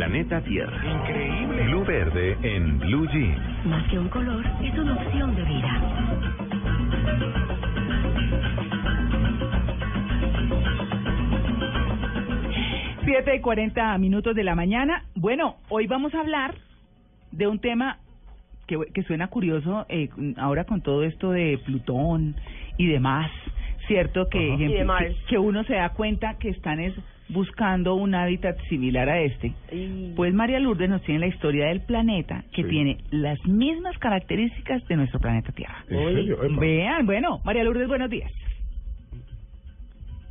Planeta Tierra. Increíble. Blue Verde en Blue Jeans. Más que un color, es una opción de vida. Siete y 40 minutos de la mañana. Bueno, hoy vamos a hablar de un tema que, que suena curioso eh, ahora con todo esto de Plutón y demás, ¿cierto? Que, Y de que, que uno se da cuenta que están es buscando un hábitat similar a este. Pues María Lourdes nos tiene la historia del planeta que tiene las mismas características de nuestro planeta Tierra. Vean, bueno, María Lourdes, buenos días.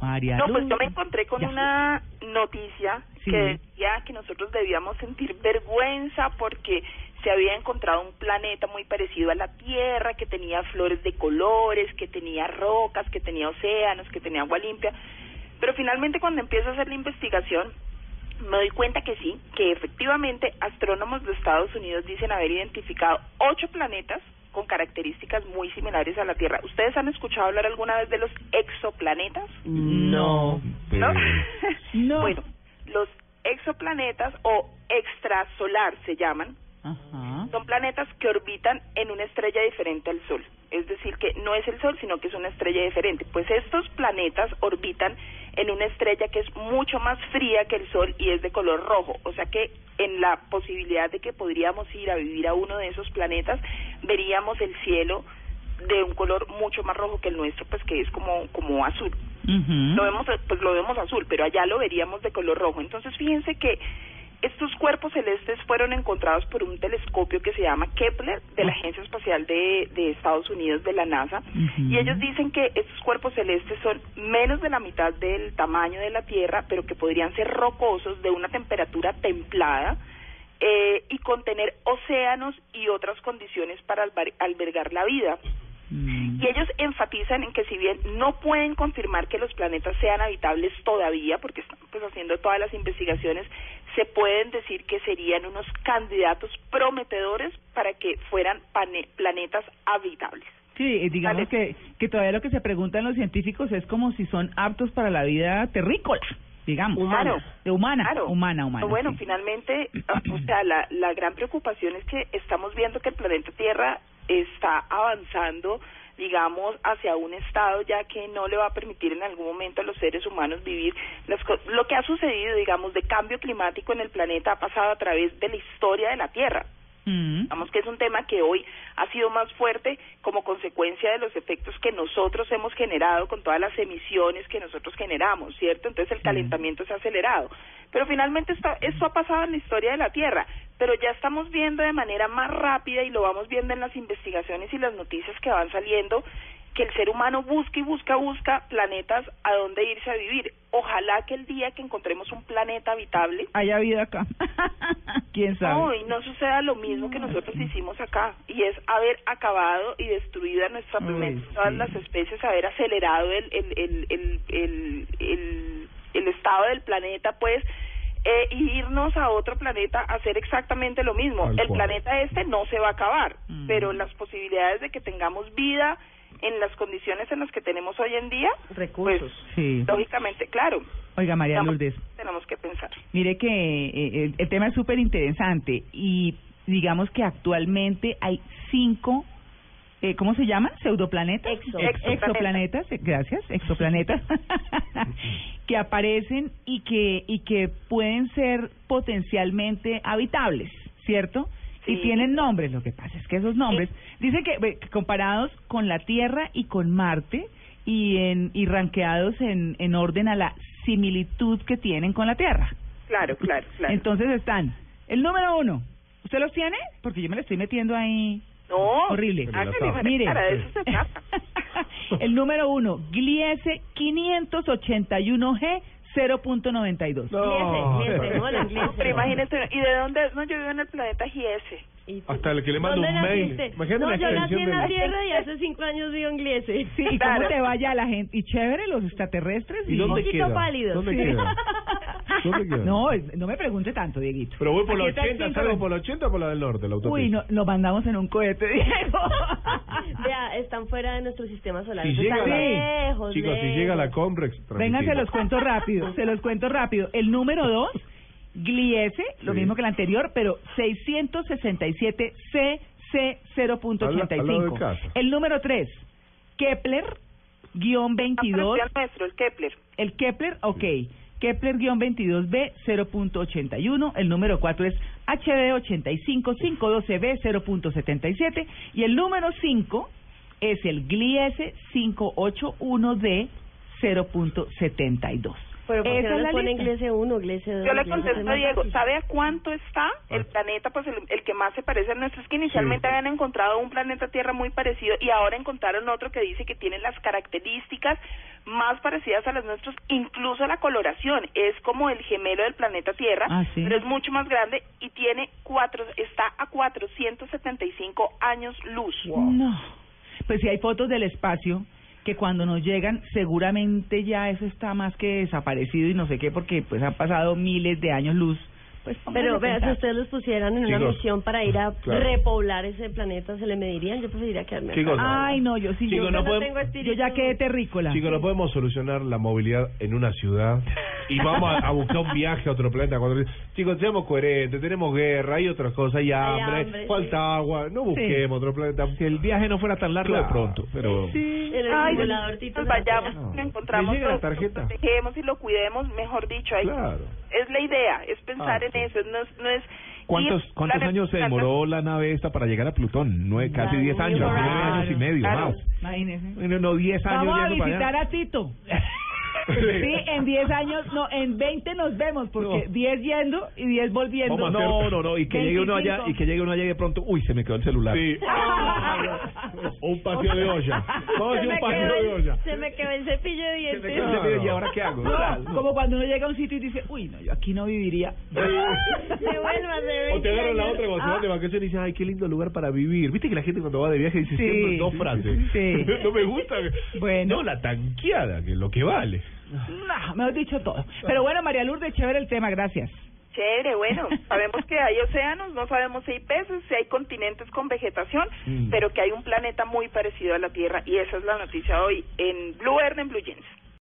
María No, pues yo me encontré con Ya. una noticia Sí. que decía que nosotros debíamos sentir vergüenza porque se había encontrado un planeta muy parecido a la Tierra, que tenía flores de colores, que tenía rocas, que tenía océanos, que tenía agua limpia. Pero finalmente cuando empiezo a hacer la investigación, me doy cuenta que sí, que efectivamente astrónomos de Estados Unidos dicen haber identificado ocho planetas con características muy similares a la Tierra. ¿Ustedes han escuchado hablar alguna vez de los exoplanetas? No. ¿no? No. bueno, los exoplanetas o extrasolar se llaman, Ajá. Son planetas que orbitan en una estrella diferente al Sol. Es decir, que no es el Sol, sino que es una estrella diferente. Pues estos planetas orbitan en una estrella que es mucho más fría que el Sol y es de color rojo. O sea que en la posibilidad de que podríamos ir a vivir a uno de esos planetas, veríamos el cielo de un color mucho más rojo que el nuestro, pues que es como, como azul lo vemos pues lo vemos azul pero allá lo veríamos de color rojo entonces fíjense que estos cuerpos celestes fueron encontrados por un telescopio que se llama Kepler de la Agencia Espacial de, de Estados Unidos de la NASA. Y ellos dicen que estos cuerpos celestes son menos de la mitad del tamaño de la Tierra pero que podrían ser rocosos de una temperatura templada eh, y contener océanos y otras condiciones para albergar la vida. Mm. y ellos enfatizan en que si bien no pueden confirmar que los planetas sean habitables todavía, porque están pues haciendo todas las investigaciones, se pueden decir que serían unos candidatos prometedores para que fueran planetas habitables. Sí, eh, digamos que, que todavía lo que se preguntan los científicos es como si son aptos para la vida terrícola, digamos. Humano. De humana, Claro. humana, humana. Bueno, sí. finalmente, o sea, la, la gran preocupación es que estamos viendo que el planeta Tierra está avanzando, digamos, hacia un estado ya que no le va a permitir en algún momento a los seres humanos vivir las lo que ha sucedido, digamos, de cambio climático en el planeta ha pasado a través de la historia de la Tierra. Digamos que es un tema que hoy ha sido más fuerte como consecuencia de los efectos que nosotros hemos generado con todas las emisiones que nosotros generamos, ¿cierto? Entonces el calentamiento se ha acelerado. Pero finalmente esto, esto ha pasado en la historia de la Tierra, pero ya estamos viendo de manera más rápida y lo vamos viendo en las investigaciones y las noticias que van saliendo que el ser humano busca y busca, busca planetas a donde irse a vivir. Ojalá que el día que encontremos un planeta habitable, Haya vida acá. ¿Quién sabe? no, y no suceda lo mismo que nosotros hicimos acá, y es haber acabado y destruido a nuestra planeta, todas las especies, haber acelerado el, el, el, el, el, estado del planeta, pues, eh, y irnos a otro planeta a hacer exactamente lo mismo. El cual. planeta este no se va a acabar, Mm. pero las posibilidades de que tengamos vida en las condiciones en las que tenemos hoy en día, Recursos. pues, Sí. lógicamente, claro, Oiga, María Estamos- Lourdes, tenemos que pensar. mire que eh, el, el tema es súper interesante y digamos que actualmente hay cinco, eh, ¿cómo se llaman? ¿Pseudoplanetas? Exo. Ex- exoplanetas, eh, gracias, exoplanetas, que aparecen y que, y que pueden ser potencialmente habitables, ¿cierto? Y tienen nombres, lo que pasa es que esos nombres, dice que, ve, que comparados con la Tierra y con Marte y en y ranqueados en, en orden a la similitud que tienen con la Tierra. Claro, claro, claro. Entonces están, el número uno, ¿usted los tiene? Porque yo me lo estoy metiendo ahí. No, Horrible. María Mire, Clara, de eso se trata. el número uno, Gliese 581G 0.92. No. Gliese, gliese, no, la gliese. Pero imagínese, ¿y de dónde? No, yo vivo en el planeta Giese. ¿Y tú? Hasta el que le ¿Dónde un mail. Imagínate no, la yo nací en la Tierra y hace cinco años vivo en Gliese. Sí, ¿y cómo Claro. te vaya la gente? Y chévere, los extraterrestres. ¿Y dónde poquito queda? pálido. ¿Dónde Sí. queda? No, es- no me pregunte tanto, Dieguito. Pero voy por la Aquí está el 80, cinco- salgo por la 80 o por la del norte, la autopista. Uy, no, lo mandamos en un cohete, Diego. Vea, están fuera de nuestro sistema solar. Si Están llega la- lejos, Chicos, si lejos. llega la Comrex, Venga, se los cuento rápido, se los cuento rápido. El número dos, Gliese, lo Sí. mismo que el anterior, pero 667 CC Al- al lado 0.85. de casa. El número tres, Kepler, guion Ah, pero 22, sí al nuestro, el Kepler. el Kepler, ok. Kepler-22b 0.81, el número 4 es HB85512b 0.77 y el número 5 es el Gliese 581d 0.72. Pero ¿por qué Esa no es lista. Gliese 1, Gliese 2? Yo le contesto a 3? Diego, ¿sabe a cuánto está el planeta? Pues el, el que más se parece al nuestro es que inicialmente habían encontrado un planeta Tierra muy parecido y ahora encontraron otro que dice que tiene las características más parecidas a las nuestras, incluso la coloración. Es como el gemelo del planeta Tierra, Ah, ¿sí? pero es mucho más grande y tiene cuatro, está a 475 años luz. No. Pues si hay fotos del espacio que cuando nos llegan seguramente ya eso está más que desaparecido y no sé qué porque pues han pasado miles de años luz. Pues Pero vea, si ustedes los pusieran en una misión para ir a claro. repoblar ese planeta, ¿se le medirían? Yo preferiría quedarme acá. Chicos, Ay, no, yo sí, Chicos, yo, no Yo podemos- tengo espíritu. yo ya quedé terrícola. Chicos, no podemos solucionar la movilidad en una ciudad y vamos a, a buscar un viaje a otro planeta. Cuando, chicos, seamos coherentes, tenemos guerra, hay otras cosas, hay hambre, hambre, falta sí. agua, no busquemos otro planeta. Si el viaje no fuera tan largo de pronto, pero... Sí. El Ay, pues la vayamos. No. lo encontramos, ¿Le llega la lo, tarjeta? lo protegemos y lo cuidemos, mejor dicho. ahí- Claro. Es la idea, es pensar Ah, en eso, no es... No es ¿Cuántos, cuántos planet- años se demoró la nave esta para llegar a Plutón? Nueve, casi La 10 años, New nueve Horizons. años y medio Claro. más. Imagínese. No, 10 años Vamos a para visitar allá. a Tito. Sí, en 10 años, no, en 20 nos vemos, porque No. 10 yendo y 10 volviendo. Vamos, no, no, no, y que llegue uno allá, 25. y que llegue uno allá y de pronto, uy, se me quedó el celular. Sí. un paseo de olla. Vamos a Se hacer un me, paseo quedó de el, olla. se me quedó el cepillo de Se me dientes. quedó el celular, ¿Y ahora qué hago? No, como cuando uno llega a un sitio y dice, uy, no, yo aquí no viviría. Devuélvase, O te agarran la 20 otra cuando se Ah. van de vacaciones y dicen, ay, qué lindo lugar para vivir. Viste que la gente cuando va de viaje dice Sí, siempre dos frases. sí. no me gusta. Bueno. No, la tanqueada, que es lo que vale. No, me has dicho todo. Pero bueno, María Lourdes, chévere el tema, gracias. Chévere, bueno, sabemos que hay océanos, no sabemos si hay peces, si hay continentes con vegetación, Mm. pero que hay un planeta muy parecido a la Tierra y esa es la noticia hoy en Blue Verde en Blue Jeans.